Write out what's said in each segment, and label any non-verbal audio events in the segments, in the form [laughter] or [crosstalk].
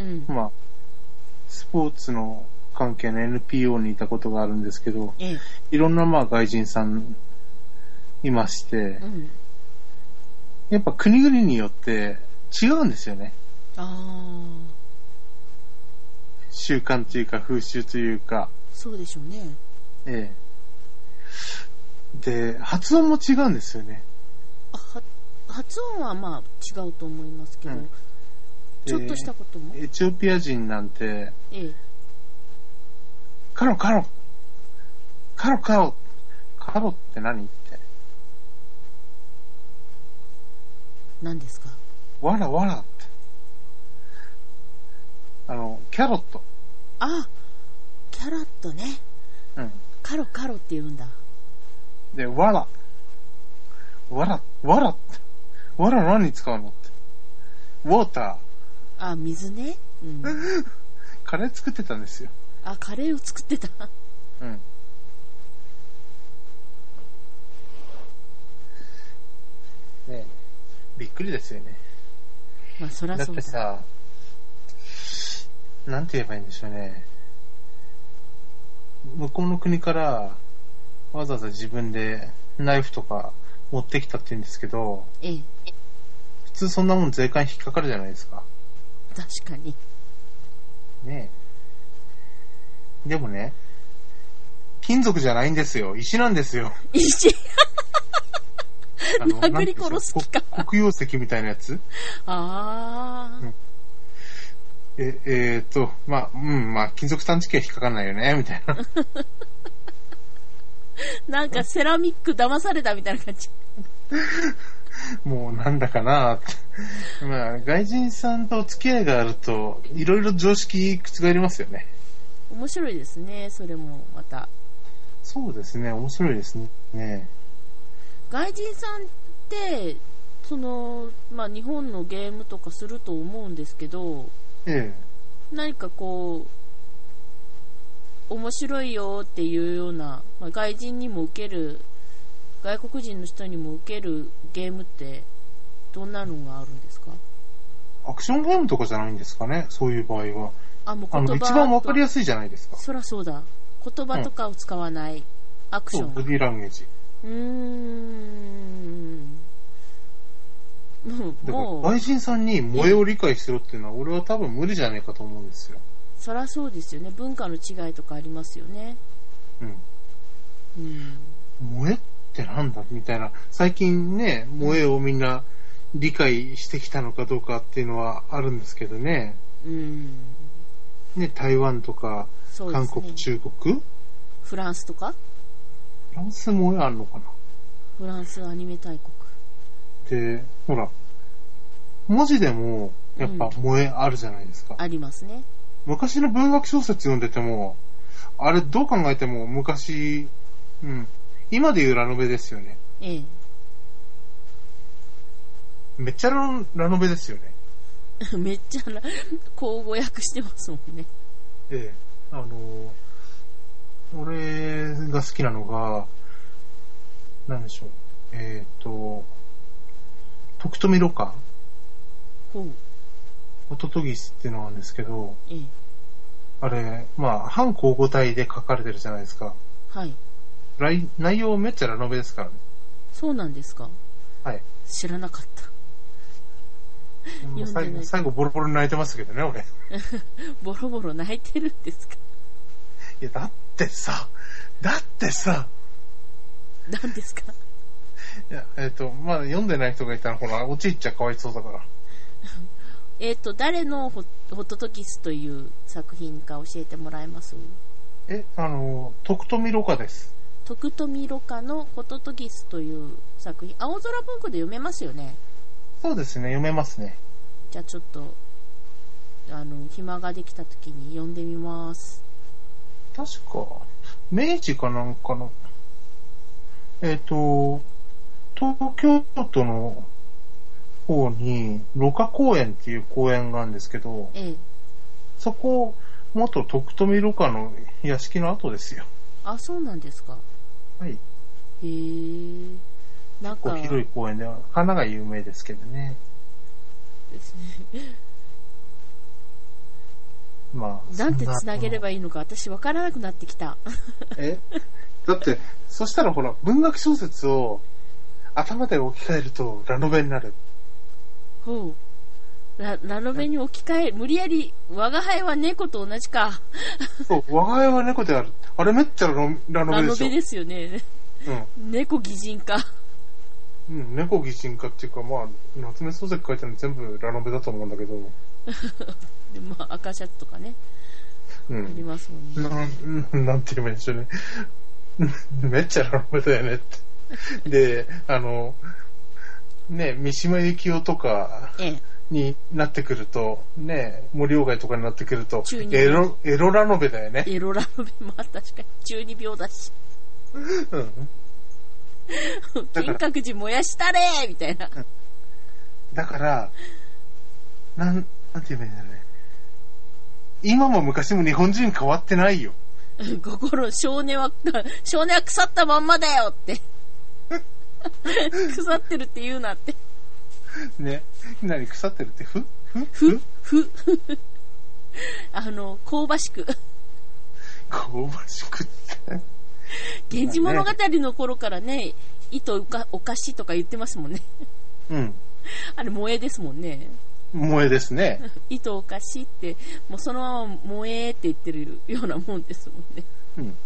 うん。まあ、スポーツの関係の NPO にいたことがあるんですけど、ええ。いろんなまあ外人さんいましてう、ん。やっぱ国々によって違うんですよね。ああ、習慣というか風習というか、そうでしょうね。ええ。で、発音も違うんですよね。あは発音はまあ違うと思いますけど、うんちょっとしたことも？エチオピア人なんて、ええ。カロカロカロカロカロって何って。何ですか？わらわらって。あの、キャロット。あキャロットね。うん。カロカロって言うんだ。で、わら。わら、わらって。わら何に使うのって。ウォータあ、水ね。うん。ー。カレー作ってたんですよ。あ、カレーを作ってた。うん。ねえ。びっくりですよね。まあ、そらだっそうだ。てさ、なんて言えばいいんでしょうね。向こうの国からわざわざ自分でナイフとか持ってきたって言うんですけど、ええ。普通そんなもん税関引っかかるじゃないですか。確かに。ねえ。でもね、金属じゃないんですよ。石なんですよ。石殴り殺す気か黒曜石みたいなやつ？ああ、え、えーっと、まあ、うん、まあ、金属探知機は引っかかんないよね、みたいな。[laughs] なんかセラミック騙されたみたいな感じ。[laughs] [laughs] もうなんだかなって。まあ、外人さんとお付き合いがあると、いろいろ常識覆りますよね。面白いですね、それもまた。そうですね、面白いですね。外人さんって、その、まあ日本のゲームとかすると思うんですけど、え何かこう、面白いよっていうような、まあ、外人にも受ける、外国人の人にも受けるゲームって、どんなのがあるんですか？え。アクションゲームとかじゃないんですかね、そういう場合は。あ、もう言葉一番わかりやすすいじゃないですか。そらそうだ。言葉とかを使わないアクション。ボディーランゲージ。うーん。もう外人さんに萌えを理解しろっていうのは、俺は多分無理じゃないかと思うんですよ。そらそうですよね。文化の違いとかありますよね。うん。うん。萌えってなんだみたいな。最近ね、萌えをみんな理解してきたのかどうかっていうのはあるんですけどね。うん。ね、台湾とか、ね。韓国、中国？フランスとか？フランス萌えあるのかな？フランスアニメ大国。で、ほら、文字でも、やっぱ萌えあるじゃないですか。ありますね。昔の文学小説読んでても、あれどう考えても昔、うん、今で言うラノベですよね。ええ。めっちゃラノラノベですよね。[laughs] めっちゃな、口語訳してますもんね。ええ。あの、俺が好きなのが、なんでしょう。えっ、と、徳富ロカ、ほう。ホトトギスっていうのがあるんですけど、ええ。あれ、まあ、反交互体で書かれてるじゃないですか。はい。来内容めっちゃラノベですからね。そうなんですか？はい。知らなかった。もう最後、読んでない最後ボロボロに泣いてましたけどね、俺。い [laughs] ボロボロ泣いてるんですか？や、だってさ、だってさ、何ですか？いや、えっ、と、まだ読んでない人がいたら、ほら、落ちっちゃかわいそうだから。[laughs] えっ、と、誰のホホトトキスという作品か教えてもらえます？え、あの、徳富ロカです。徳富ロカのホトトギスという作品。青空文庫で読めますよね。そうですね、読めますね。じゃあちょっと、あの、暇ができた時に読んでみます。確か、明治かなんかの、えっ、と、東京都の方に、ロカ公園っていう公園があるんですけど、ええ。そこ、元徳富ロカの屋敷の跡ですよ。あ、そうなんですか。はい。へえ。なんか、広い公園では、花が有名ですけどね。ですね。まあ。なんてそ繋げればいいのか私わからなくなってきた。え？だって、そしたらほら、文学小説を頭で置き換えるとラノベになる。ほう。ララノベに置き換え、無理やり、我が輩は猫と同じか。そう、我が家は猫である。あれめっちゃラノラノベでしょ。ラノベですよね。猫擬人化。うん。うん、猫擬人化っていうか、まあ、夏目漱石書いてるの全部ラノベだと思うんだけど。[laughs] で、まあ、赤シャツとかね、ありうん。ますもんね。なん、[laughs] なんて言えばいいんでしょうね。[laughs] めっちゃラノベだよねって。で、あの、ね、三島由紀夫とかええ。になってくると、ね、森鴎外とかになってくるとエロ、エロラノベだよね。エロラノベも確かに中二病だし。うん。金閣寺燃やしたれみたいな。だから、なん、なんて言えばいいんだろうね。今も昔も日本人変わってないよ。[laughs] 心、少年は、[laughs] 少年は腐ったまんまだよって。[laughs] 腐ってるって言うなって。[laughs] ね。何腐ってるって？ふ？ふ？ふ、ふ、[laughs] あの、香ばしく。[laughs] 香ばしくって？源氏物語の頃からね、糸おかおかしとか言ってますもんね。うん。あれ、萌えですもんね。萌えですね。糸おかしって、もうそのまま萌えって言ってるようなもんですもんね。うん。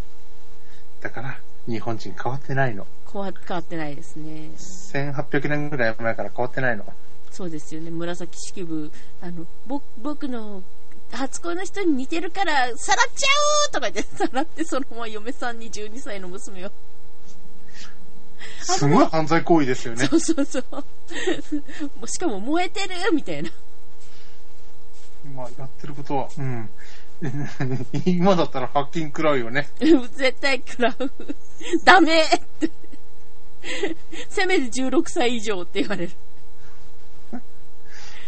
だから、日本人変わってないの。変わ変わってないですね。1800年ぐらい前から変わってないの。そうですよね。紫式部、あの、ぼ僕の初恋の人に似てるから、さらっちゃうとか言って、[laughs] さらってそのまま嫁さんに12歳の娘を。すごい犯罪行為ですよねそ。うそうそう [laughs] しかも燃えてるみたいな。まあ、やってることは、うん。今だったら罰金食らうよね。[laughs] 絶対食らう。[laughs] ダメって。[laughs] せめて16歳以上って言われる。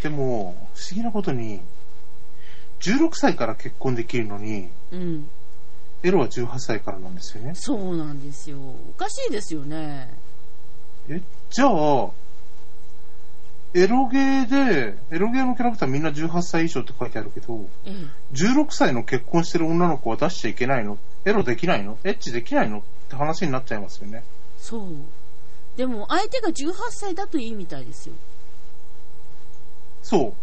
でも、不思議なことに、16歳から結婚できるのに、うん。エロは18歳からなんですよね。そうなんですよ。おかしいですよね。え、じゃあ、エロゲーで、エロゲーのキャラクターみんな18歳以上って書いてあるけど、ええ。16歳の結婚してる女の子は出しちゃいけないの？エロできないの？エッチできないの？って話になっちゃいますよね。そう。でも相手が18歳だといいみたいですよ。そ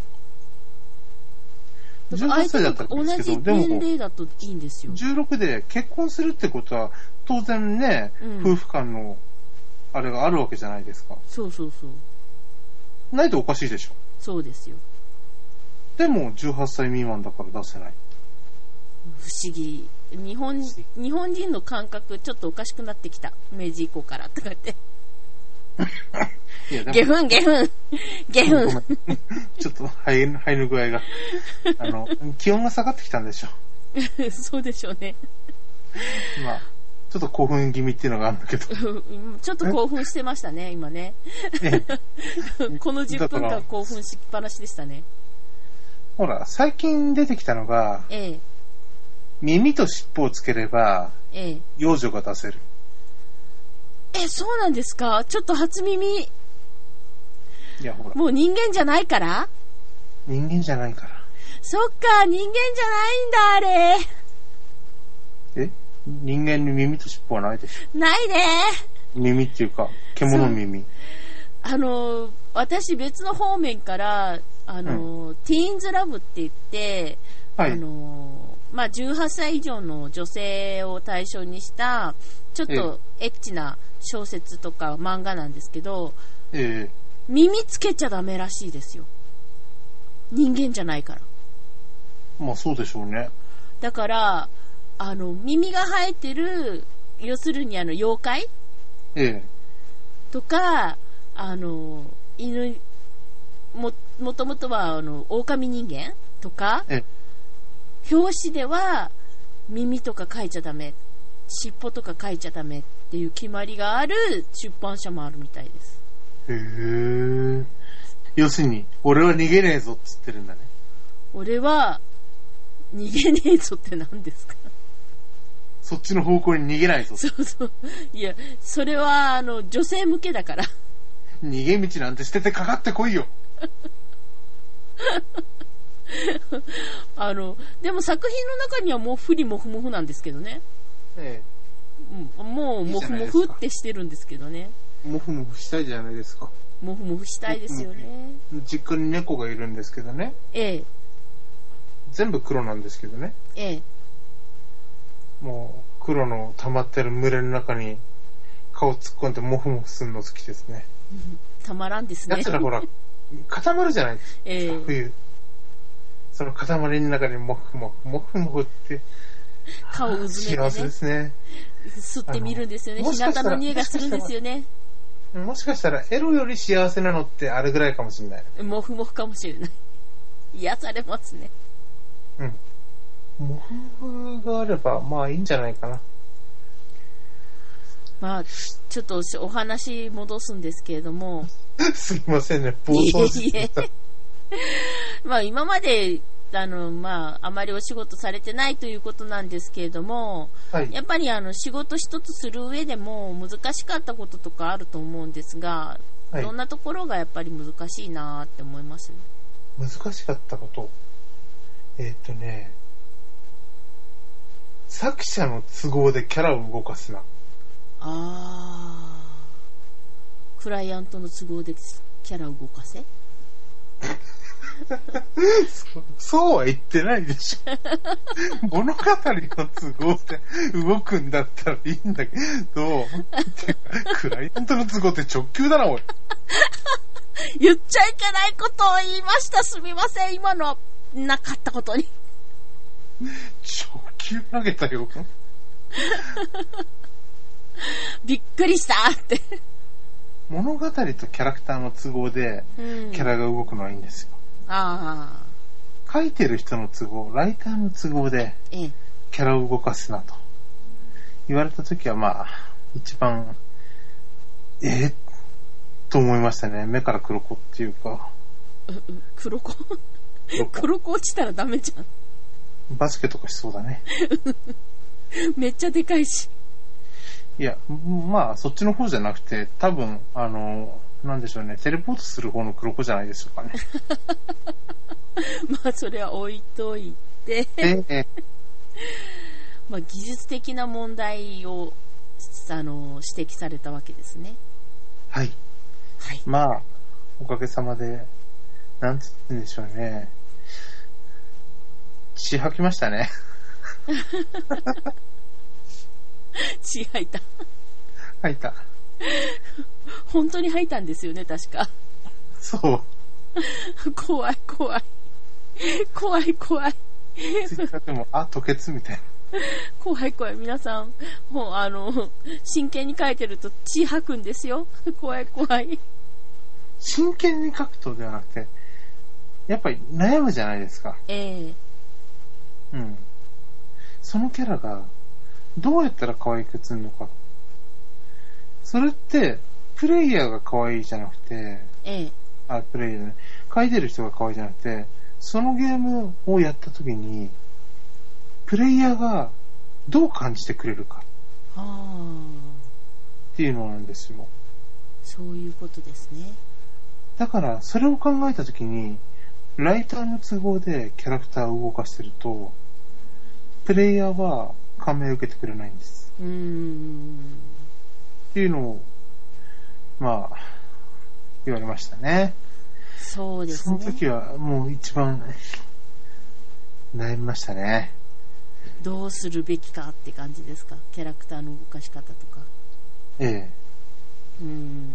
う。18だから相手歳だったが同じらいいんですけど、でも、年齢だといいんですよ。16で結婚するってことは、当然ね、うん夫婦間の、あれがあるわけじゃないですか。そうそうそう。ないとおかしいでしょ。そうですよ。でも、18歳未満だから出せない。不思議。日本、日本人の感覚ちょっとおかしくなってきた。明治以降からとか言って。ゲフン、ゲフン、ゲフン。[laughs] ちょっと肺、肺の具合が。あの、気温が下がってきたんでしょ。[laughs] そうでしょうね。まあ、ちょっと興奮気味っていうのがあるんだけど。うんちょっと興奮してましたね、今ね。ね [laughs] この10分間興奮しっぱなしでしたね。ほら、最近出てきたのが、ええ、耳と尻尾をつければ、ええ。幼女が出せる。え、そうなんですか？ちょっと初耳。いや、ほら、もう人間じゃないから？人間じゃないから。そっか、人間じゃないんだ、あれ。え人間に耳と尻尾はないでしょ。ないね。耳っていうか、獣の耳。あの、私別の方面から、あの、ティーンズラブって言って、はいあの、まあ、18歳以上の女性を対象にした、ちょっとエッチな小説とか漫画なんですけど、え耳つけちゃダメらしいですよ。人間じゃないから。えまあそうでしょうね。だから、あの、耳が生えてる、要するにあの、妖怪？ええとか、あの、犬、も、もともとは、あの、狼人間？とか、え表紙では、耳とか書いちゃダメ、尻尾とか書いちゃダメっていう決まりがある出版社もあるみたいです。へえ。要するに、俺は逃げねえぞっつってるんだね。俺は、逃げねえぞって何ですか？そっちの方向に逃げないぞ。そうそう。いや、それは、あの、女性向けだから。逃げ道なんて捨ててかかってこいよ。あの、でも作品の中にはもうふりもふもふなんですけどね。えうん、もうもふもふってしてるんですけどね。え。もふもふしたいじゃないですか。もふもふしたいですよね。実家に猫がいるんですけどね。ええ、全部黒なんですけどね。ええ。もう黒の溜まってる群れの中に顔突っ込んでモフモフするの好きですね。たまらんですね。奴らほら、固まるじゃないですか、ええ冬。その塊の中にモフモフ、モフモフって、顔うずめ幸せでてね、すね。吸ってみるんですよね。日かしたら向の匂いがするんですよね。もしかしたらエロより幸せなのってあれぐらいかもしれない。もふもふかもしれない。癒されますね。うん。モフモフがあれば、まあいいんじゃないかな。まあ、ちょっとお話戻すんですけれども、[laughs] すいませんね、暴走してた。[laughs] まあ今まで、あの、まあ、あまりお仕事されてないということなんですけれども、はい。やっぱりあの仕事一つする上でも難しかったこととかあると思うんですが、はいどんなところがやっぱり難しいなーって思います？難しかったこと。えーっ、とね、作者の都合でキャラを動かすな。あー。クライアントの都合でキャラを動かせ？そ [laughs] そうは言ってないでしょ。[laughs] 物語の都合で動くんだったらいいんだけど、クライアントの都合って直球だな、おい。[laughs] 言っちゃいけないことを言いました。すみません。今の、なかったことに。直球投げたよ。びっくりしたって。物語とキャラクターの都合でうんキャラが動くのはいいんですよ。あ書いてる人の都合、ライターの都合で。キャラを動かすなと言われたときはまあ、一番、えーと思いましたね。目から黒子っていうか、黒子黒子落ちたらダメじゃん。バスケとかしそうだね。[laughs] めっちゃでかいし。いや、まあ、そっちの方じゃなくて、多分、あの、なんでしょうね、テレポートする方の黒子じゃないでしょうかね。[laughs] まあ、それは置いといて、ええ [laughs] まあ、技術的な問題を、あの、指摘されたわけですね。はい。はい。まあ、おかげさまで、なんつってんでしょうね。血吐きましたね。血吐いた。吐いた。本当に吐いたんですよね、確か。そう。怖い、怖い。怖い、怖い。でも、あ、吐血みたいな。怖い、怖い。皆さん、もう、あの、真剣に書いてると血吐くんですよ。怖い、怖い。真剣に書くとではなくて、やっぱり悩むじゃないですか。ええうん。そのキャラが、どうやったら可愛く映るのか。それって、プレイヤーが可愛いじゃなくて、ええあ、プレイヤーね。書いてる人が可愛いじゃなくて、そのゲームをやった時に、プレイヤーがどう感じてくれるかああ、っていうのなんですよ。そういうことですね。だから、それを考えた時に、ライターの都合でキャラクターを動かしてると、プレイヤーは感銘を受けてくれないんです。うーん。っていうのを、まあ、言われましたね。そうですね。その時はもう一番悩みましたね。どうするべきかって感じですか？キャラクターの動かし方とか。ええ。うーん。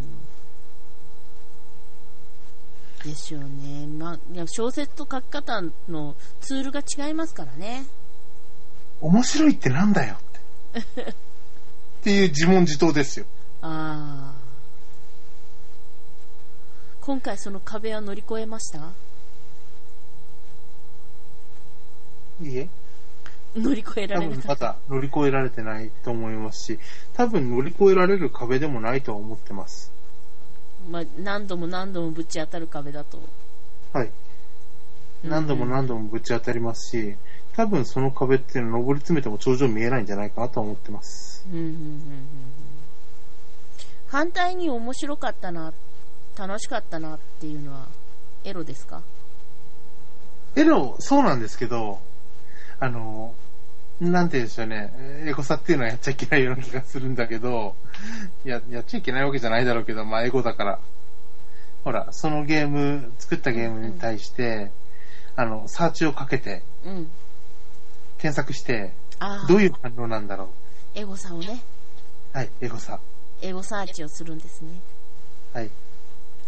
でしょうね。まあ、いや小説と書き方のツールが違いますからね。面白いってなんだよって。っていう自問自答ですよ。ああ。今回その壁は乗り越えました？いいえ。乗り越えら多れなかった。分まだ乗り越えられてないと思いますし、多分乗り越えられる壁でもないとは思ってます。まあ、何度も何度もぶち当たる壁だと。はい。何度も何度もぶち当たりますし、多分その壁っていうのは登り詰めても頂上見えないんじゃないかなと思ってます。うんうんうんうんうん反対に面白かったな、楽しかったなっていうのは、エロですか？エロ、そうなんですけど、あの、なんて言うんでしょうね、エゴサっていうのはやっちゃいけないような気がするんだけど、や、やっちゃいけないわけじゃないだろうけど、まあエゴだから。ほら、そのゲーム、作ったゲームに対して、あの、サーチをかけて、うん。検索して。どういう反応なんだろエゴサをね、う。はい、エゴサ。エゴサーチをするんですね。はい。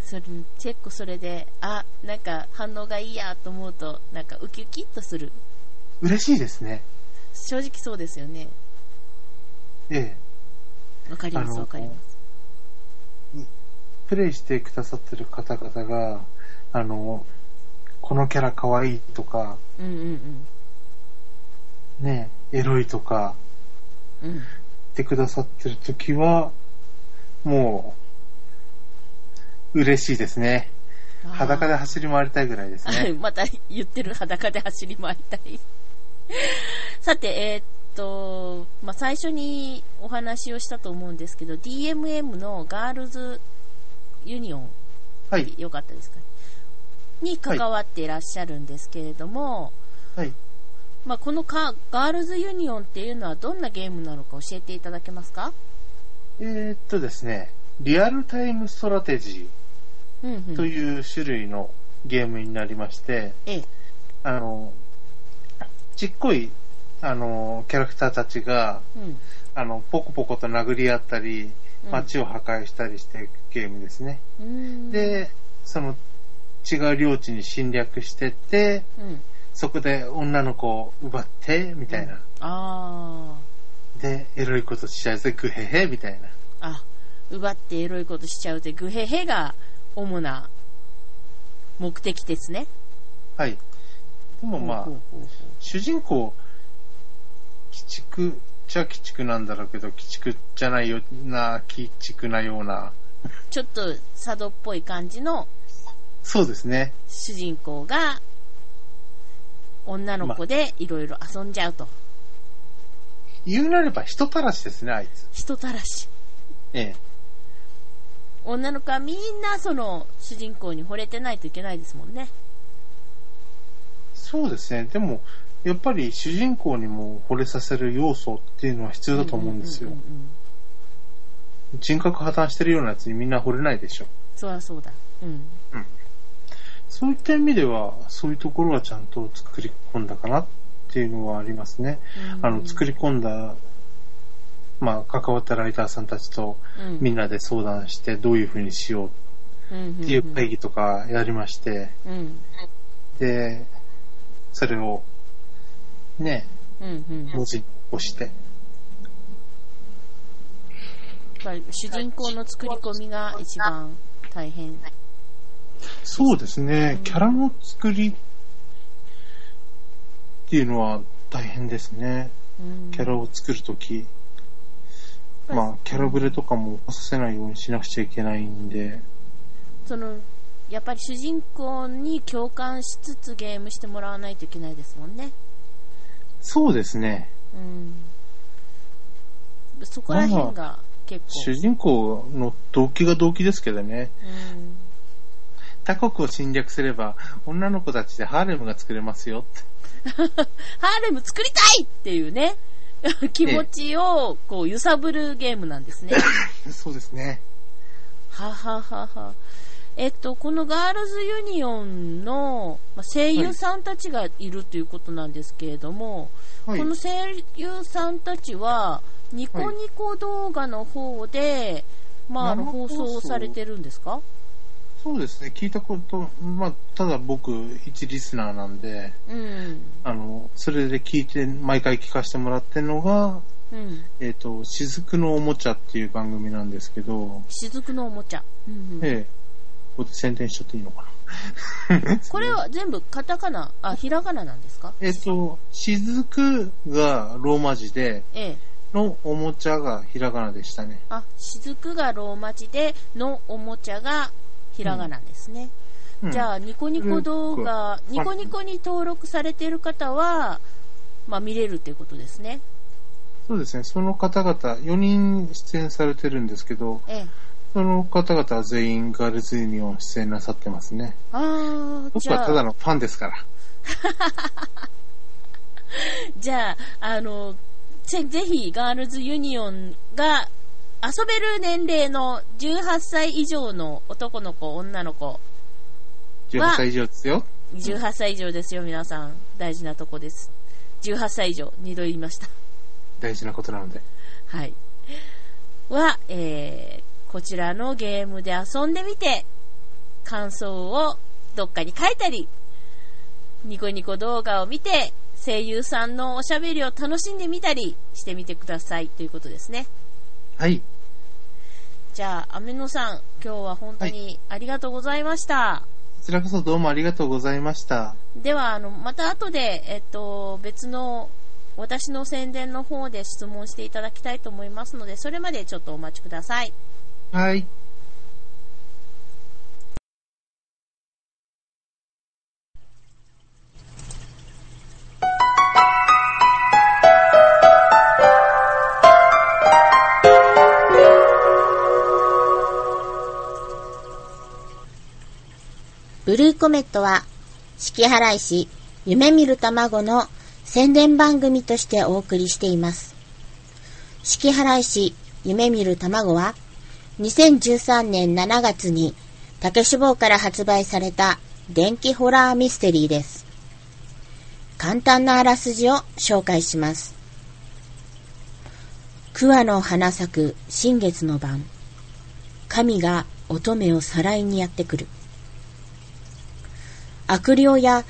それ、結構それで、あ、なんか反応がいいやと思うと、なんかウキウキっとする。嬉しいですね。正直そうですよね。ええ。わかります、わかります。プレイしてくださってる方々が、あの、このキャラ可愛いとか、うんうんね、エロいとか。言ってくださってるときは、もう、嬉しいですね。裸で走り回りたいぐらいですね。[laughs] また言ってる裸で走り回りたい。[laughs] さて、えーっと、まあ、最初にお話をしたと思うんですけど、DMM のガールズユニオン、はい。よかったですかね。に関わっていらっしゃるんですけれども、はい。まあ、このかガールズユニオンっていうのはどんなゲームなのか教えていただけますか？えーっとですね、リアルタイムストラテジうんうん。ーという種類のゲームになりまして、ええ。あの、ちっこい、あの、キャラクターたちが、うん。あの、ポコポコと殴り合ったり、うん街を破壊したりしていくゲームですね。うーん、で、その、違う領地に侵略してって、うん。そこで女の子を奪って、みたいな。あで、エロいことしちゃうぜ、グヘヘ、みたいな。あ。あ、奪ってエロいことしちゃうぜ、グヘヘが主な目的ですね。はい。でもまあほう、ほうほうほう主人公、鬼畜じゃ鬼畜なんだろうけど、鬼畜じゃないような、鬼畜なような。ちょっと佐渡っぽい感じのそうですね。主人公が女の子でいろいろ遊んじゃうと。言うなれば人たらしですね、あいつ。人たらし。ええ。女の子はみんなその主人公に惚れてないといけないですもんね。そうですね。でも、やっぱり主人公にも惚れさせる要素っていうのは必要だと思うんですよ人格破綻してるようなやつにみんな惚れないでしょ。そりゃそうだ。うん。そういった意味では、そういうところはちゃんと作り込んだかなっていうのはありますね。あの、作り、り込んだ、まあ、関わったライターさんたちとうんみんなで相談してどういう風にしよううんっていう会議とかやりまして、うん。で、それを、ね、文字に起こして、主人公の作り込みが一番大変。そうですね、キャラの作りっていうのは大変ですね。うんキャラを作るとき。まあ、キャラブレとかも起こさせないようにしなくちゃいけないんで、その、やっぱり主人公に共感しつつゲームしてもらわないといけないですもんね。そうですね。うん。そこら辺が結構。主人公の動機が動機ですけどね。うん他国を侵略すれば、女の子たちでハーレムが作れますよって。[laughs] ハーレム作りたいっていうね、[laughs] 気持ちをこう揺さぶるゲームなんですね。[laughs] そうですね。はははは。えっと、このガールズユニオンのまあ声優さんたちがいるということなんですけれども、はいこ。の声優さんたちは、ニコニコ動画の方で、まあ、あの放生放送送されてるんですか？そうですね。聞いたこと、まあ、ただ僕、一リスナーなんで、うん。あの、それで聞いて、毎回聞かせてもらってるのが、うん。えっ、と、雫のおもちゃっていう番組なんですけど、雫のおもちゃ。うんうんええ、ここで宣伝しちゃっていいのかな。[laughs] [laughs] これは全部カタカナ、あ、ひらがななんですか？えっ、と、雫がローマ字で、ええ。のおもちゃがひらがなでしたね。あ、雫がローマ字で、のおもちゃがひらがなですね。うんじゃあ、ニコニコ動画、うんニコニコに登録されている方は、まあ見れるっていうことですね。そうですね。その方々、4人出演されてるんですけど、ええ。その方々は全員ガールズユニオン出演なさってますね。ああ、僕はただのファンですから。[laughs] じゃあ、あの、ぜぜひ、ガールズユニオンが遊べる年齢の18歳以上の男の子、女の子、18歳以上ですよ。18歳以上ですよ、皆さん。大事なとこです。18歳以上、二度言いました。大事なことなので。はい。は、えー、こちらのゲームで遊んでみて、感想をどっかに書いたり、ニコニコ動画を見て、声優さんのおしゃべりを楽しんでみたりしてみてくださいということですね。はい。じゃあ、アメノさん、今日は本当にありがとうございました。こちらこそどうもありがとうございました。では、あの、また後で、えっと、別の、私の宣伝の方で質問していただきたいと思いますので、それまでちょっとお待ちください。はい。ブルーコメットは、四季払い師、夢見る卵の宣伝番組としてお送りしています。四季払い師、夢見る卵は、2013年7月に竹志望から発売された電気ホラーミステリーです。簡単なあらすじを紹介します。桑の花咲く新月の晩、神が乙女をさらいにやってくる。悪霊や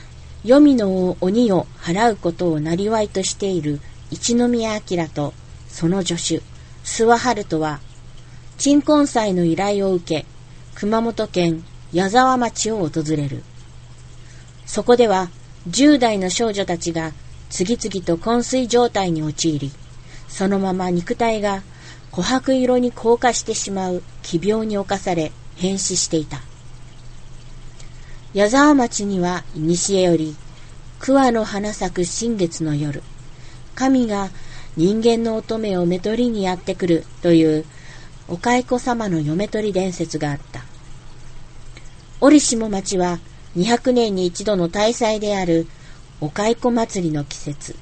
黄泉の鬼を払うことを生りわいとしている一宮明とその助手、諏訪春人は、鎮魂祭の依頼を受け、熊本県矢沢町を訪れる。そこでは、10代の少女たちが次々と昏睡状態に陥り、そのまま肉体が琥珀色に硬化してしまう奇病に侵され変死していた。矢沢町には古より桑の花咲く新月の夜。神が人間の乙女をめとりにやってくるというお蚕様の嫁取り伝説があった。折下町は200年に一度の大祭であるお蚕祭りの季節。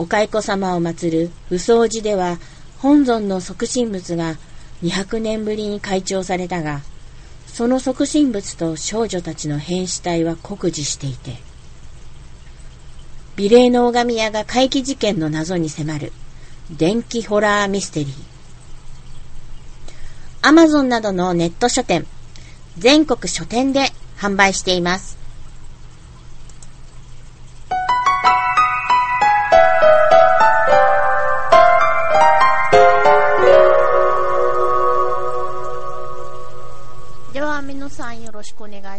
お蚕様を祀る不掃寺では本尊の即身仏が200年ぶりに開帳されたがその即身仏と少女たちの変死体は酷似していて、美麗の拝み屋が怪奇事件の謎に迫る、電気ホラーミステリー。アマゾンなどのネット書店、全国書店で販売しています。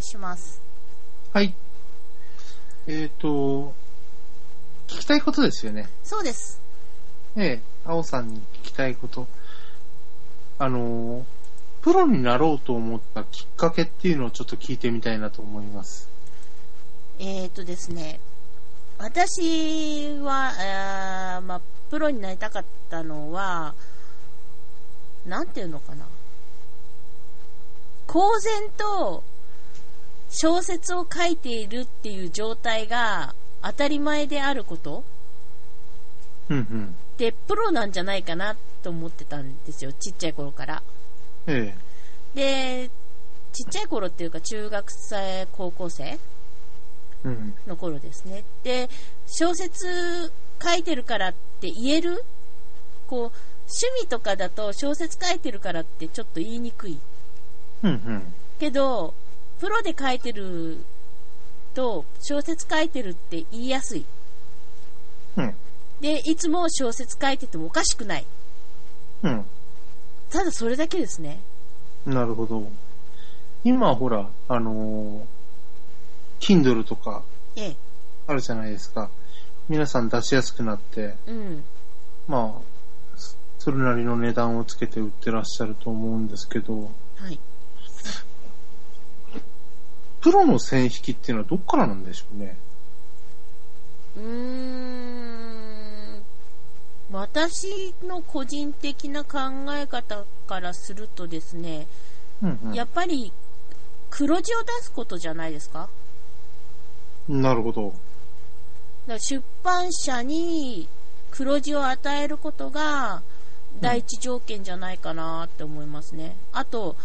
いします。はい。えっ、と、聞きたいことですよね。そうです。ええ、青さんに聞きたいこと。あの、プロになろうと思ったきっかけっていうのをちょっと聞いてみたいなと思います。えー、とですね、私は、えーまあ、プロになりたかったのは、なんていうのかな。公然と小説を書いているっていう状態が当たり前であることうんうん。ってプロなんじゃないかなと思ってたんですよ、ちっちゃい頃から。えで、ちっちゃい頃っていうか中学生、高校生。の頃ですね。で、小説書いてるからって言える？こう、趣味とかだと小説書いてるからってちょっと言いにくい。うんうん。けど、プロで書いてると小説書いてるって言いやすい。うん。で、いつも小説書いててもおかしくない。うん。ただそれだけですね。なるほど。今ほら、あのー、Kindle とかええ。あるじゃないですか。皆さん出しやすくなって、うん。まあ、そそれなりの値段をつけて売ってらっしゃると思うんですけど、はい。プロの線引きっていうのはどっからなんでしょうね。うーん。私の個人的な考え方からするとですね、うんうん。やっぱり黒字を出すことじゃないですか？なるほど。だから出版社に黒字を与えることが第一条件じゃないかなって思いますね。あと、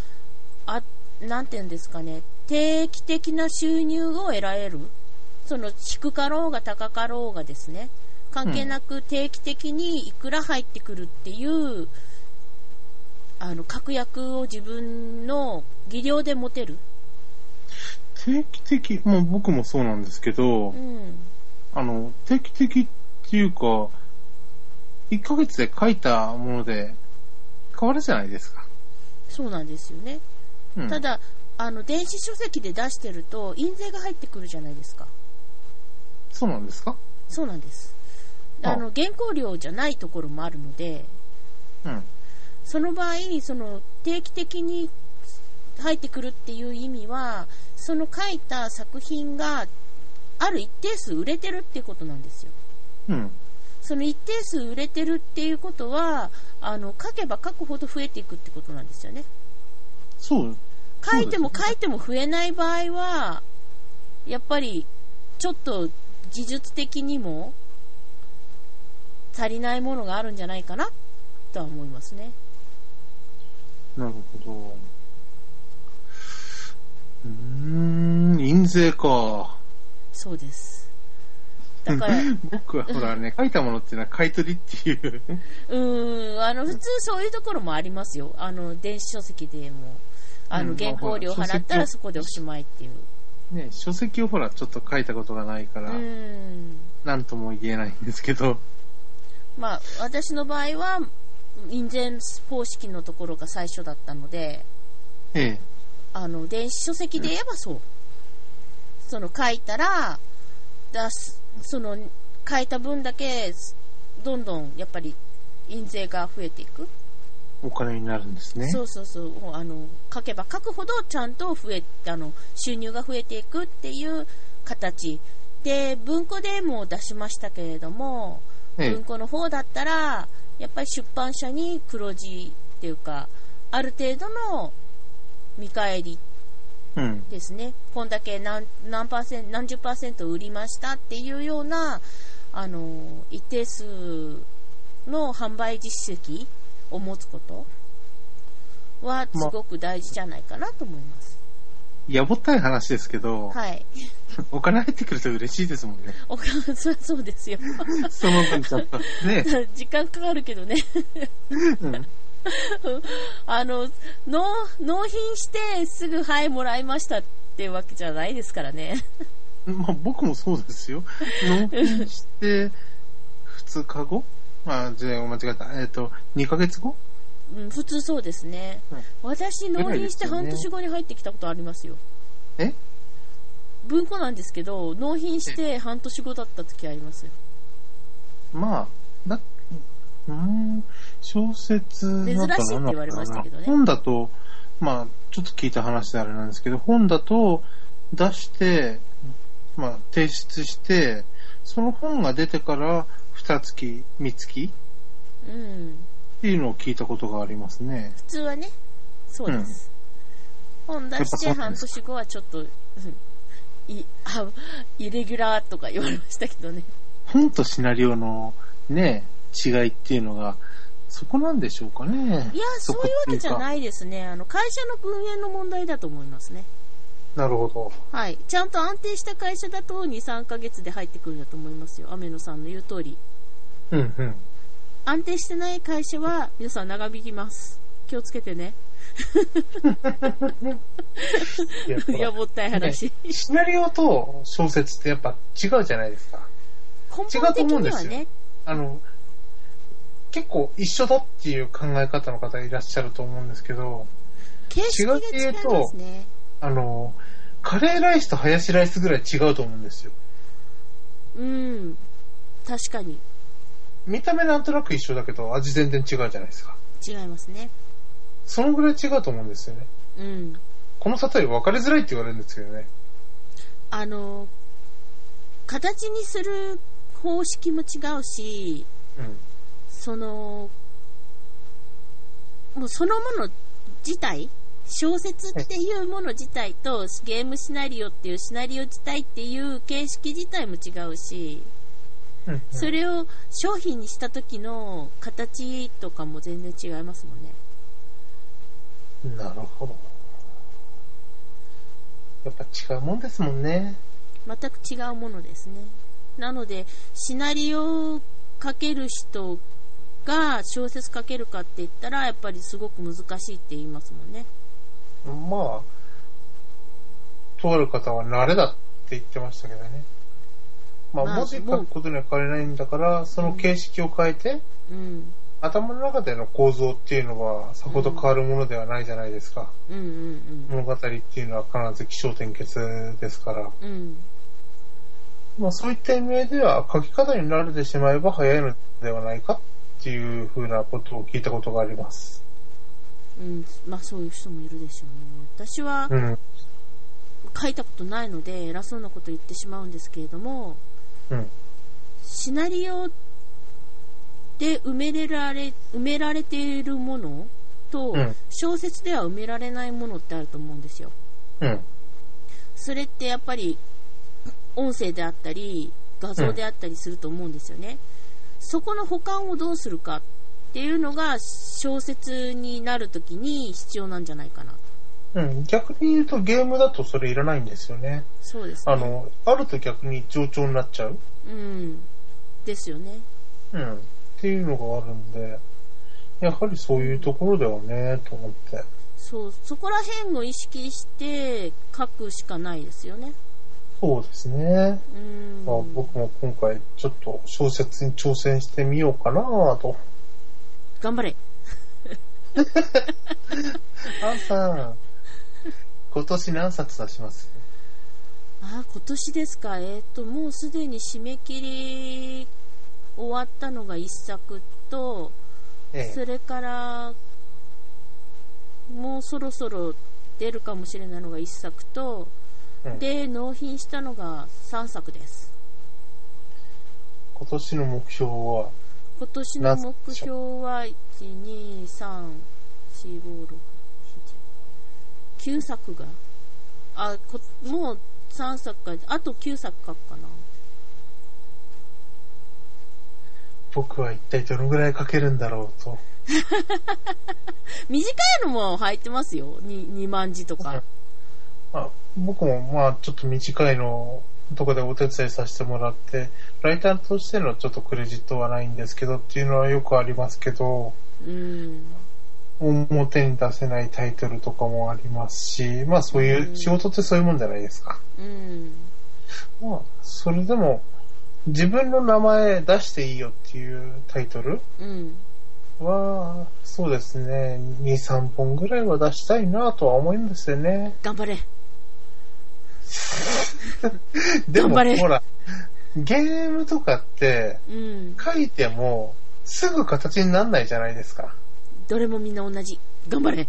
あ、なんて言うんですかね、定期的な収入を得られる。その低かろうが高かろうがですね、関係なく定期的にいくら入ってくるっていう、あの、確約を自分の技量で持てる。定期的、まあ僕もそうなんですけどう、ん。あの、定期的っていうか、1ヶ月で書いたもので変わるじゃないですか。そうなんですよね。うん、ただ、あの、電子書籍で出してると、印税が入ってくるじゃないですか。そうなんですか？そうなんです。ああの、原稿料じゃないところもあるので、うん。その場合、その、定期的に入ってくるっていう意味は、その書いた作品がある一定数売れてるっていうことなんですよ。うん。その一定数売れてるっていうことは、あの、書けば書くほど増えていくってことなんですよね。そう。書いても書いても増えない場合は、やっぱり、ちょっと技術的にも足りないものがあるんじゃないかなとは思いますね。なるほど。うーん、印税か。そうです。だから、[laughs] 僕はほらね、書いたものっていうのは買い取りっていう。[laughs] うーん、あの、普通そういうところもありますよ。あの、電子書籍でも、あの、うん原稿料払ったらそこでおしまいっていう。ね、書籍をほら、ちょっと書いたことがないかうら。なんとも言えないんですけど。まあ、私の場合は、印税方式のところが最初だったので、ええ。あの、電子書籍で言えばそう。その書いたら、出す、その書いた分だけ、どんどんやっぱり印税が増えていく。お金になるんですね。そうそうそう。あの、書けば書くほどちゃんと増え、あの、収入が増えていくっていう形。で、文庫でも出しましたけれども、え文庫の方だったら、やっぱり出版社に黒字っていうか、ある程度の見返り。ですね。こんだけ何何パーセント、何十パーセント売りましたっていうような、あの、一定数の販売実績を持つことはすごく大事じゃないかなと思います。やぼったい話ですけど、はい。[laughs] お金入ってくると嬉しいですもんね。お金、そりゃそうですよ。[laughs] その分ちょっと。ね。[laughs] 時間かかるけどね。うん。あの、納、納品してすぐ、はい、もらいましたっていうわけじゃないですからね。まあ僕もそうですよ。納品して、2日後あ、じゃあ間違えた。えっ、と、2ヶ月後？うん、普通そうですね。うん私、納品して半年後に入ってきたことありますよ。え？文庫なんですけど、納品して半年後だった時ありますよ。まあ、だ、うーん、小説珍しいって言われましたけどね本だと、まあ、ちょっと聞いた話であれなんですけど、本だと出して、まあ、提出して、その本が出てから、二月、三月？うん。っていうのを聞いたことがありますね。普通はね、そうです。本出やっぱして半そうなんですか年後はちょっと、うんい、あ、イレギュラーとか言われましたけどね。本とシナリオのね、違いっていうのが、そこなんでしょうかね。いや、そこそういうわけじゃないですね。あの、会社の運営の問題だと思いますね。うか。なるほど。はい。ちゃんと安定した会社だと2、3ヶ月で入ってくるんだと思いますよ。雨野さんの言う通り。うんうん。安定してない会社は皆さん長引きます。気をつけてね。[laughs] いやぼったい話。シナリオと小説ってやっぱ違うじゃないですか。違うと思うんですね、あの、結構一緒だっていう考え方の方いらっしゃると思うんですけど、形式が違いますね。あの、カレーライスとハヤシライスぐらい違うと思うんですよ。うん。確かに。見た目なんとなく一緒だけど、味全然違うじゃないですか。違いますね。そのぐらい違うと思うんですよね。うん。この例え分かりづらいって言われるんですけどね。あの、形にする方式も違うし、うん。その、もうそのもの自体、小説っていうもの自体とゲームシナリオっていうシナリオ自体っていう形式自体も違うし、それを商品にした時の形とかも全然違いますもんね。なるほど。やっぱ違うもんですもんね。全く違うものですね。なので、シナリオを書ける人が小説書けるかって言ったら、やっぱりすごく難しいって言いますもんね。まあ、とある方は慣れだって言ってましたけどね。まあ、まあ文字書くことには変わりないんだから、その形式を変えて、うん。頭の中での構造っていうのはさほど変わるものではないじゃないですか。うんうん物語っていうのは必ず起承転結ですから。うん。うん。まあそういった意味では書き方に慣れてしまえば早いのではないかっていうふうなことを聞いたことがあります。うん。まあそういう人もいるでしょうね。私はうん。書いたことないので偉そうなこと言ってしまうんですけれども、うん。シナリオで埋められ、埋められているものと、うん小説では埋められないものってあると思うんですよ。うん。それってやっぱり音声であったり画像であったりすると思うんですよね。そこの保管をどうするかっていうのが小説になるときに必要なんじゃないかな。うん。逆に言うとゲームだとそれいらないんですよね。そうですね。あの、あると逆に冗長になっちゃう。うん。ですよね。うん。っていうのがあるんで、やはりそういうところだよね、と思って。そう、そこら辺を意識して書くしかないですよね。そうですね。うん。まあ、僕も今回ちょっと小説に挑戦してみようかなと。頑張れ。アンさん、今年何冊出します？あ、今年ですか？えっ、と、もうすでに締め切り終わったのが一作と、えそれから、もうそろそろ出るかもしれないのが一作と、うんで、納品したのが3作です。今年の目標は、今年の目標は、1、2、3、4、5、6、7、9作が、あ、こもう3作か、あと9作書くかな。僕は一体どのぐらい書けるんだろうと。[laughs] 短いのも入ってますよ。2, 2万字とか。まあ、僕もまあちょっと短いのとかでお手伝いさせてもらって、ライターとしてのちょっとクレジットはないんですけどっていうのはよくありますけど、うん。表に出せないタイトルとかもありますし、まあそういう、うん仕事ってそういうもんじゃないですか。うん。まあ、それでも、自分の名前出していいよっていうタイトルうん。は、そうですね、2、3本ぐらいは出したいなとは思うんですよね。頑張れ。[laughs] でも、ほら、ゲームとかって、うん。書いても、すぐ形にならないじゃないですか。どれもみんな同じ。頑張れ。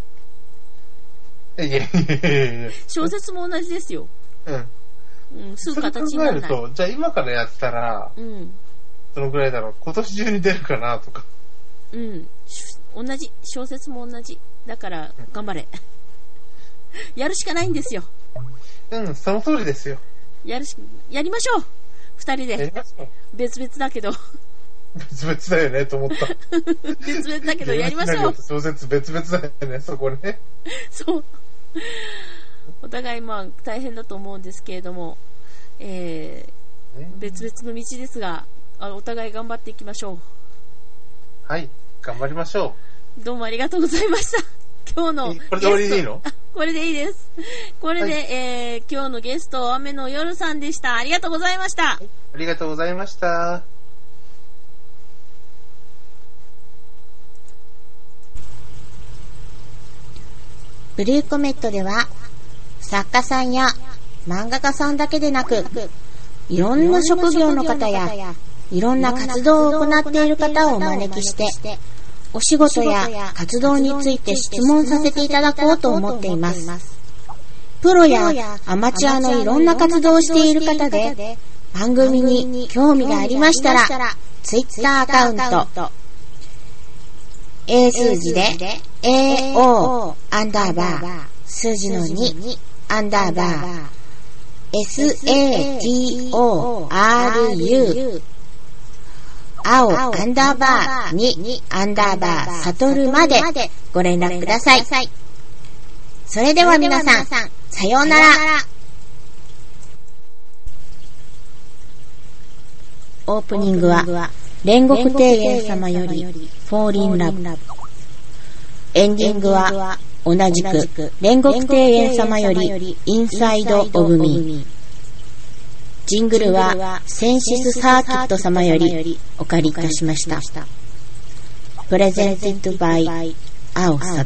いやいやいやいや小説も同じですよ。うん。うん。すぐ形にならない。えると、じゃあ今からやったら、うん。どのぐらいだろう？今年中に出るかなとか。うん。し同じ。小説も同じ。だから、頑張れ。[laughs] やるしかないんですよ。うん、その通りですよ。やるし、やりましょう二人で。やりますよ。別々だけど。別々だよね、と思った。別々だけど、やりましょう。小説別々だよね、そこね。そう。お互いまあ大変だと思うんですけれども、えー、別々の道ですが、あお互い頑張っていきましょはい、頑張りましょう。どうもありがとうございました。今日のう。これで終わりでいいの？これでいいです。これで、はいえー、今日のゲスト、雨の夜さんでした。ありがとうございました。ありがとうございました。ブルーコメットでは、作家さんや漫画家さんだけでなく、いろんな職業の方や、いろんな活動を行っている方をお招きして、お仕事や活動について質問させていただこうと思っています。プロやアマチュアのいろんな活動をしている方で、番組に興味がありましたら、ツイッターアカウント、英数字で AO アンダーバー数字の2、アンダーバー、s-a-t-o-r-u、青、アンダーバー、2、アンダーバー、サトルまでご連絡ください。それでは皆さん、さようなら。オープニングは、煉獄庭園様より、フォーリンラブ。エンディングは、同じく、煉獄庭園様より、 Inside of Me。ジングルは、センシス・サーキット様よりお借りいたしました。 Presented by、青サ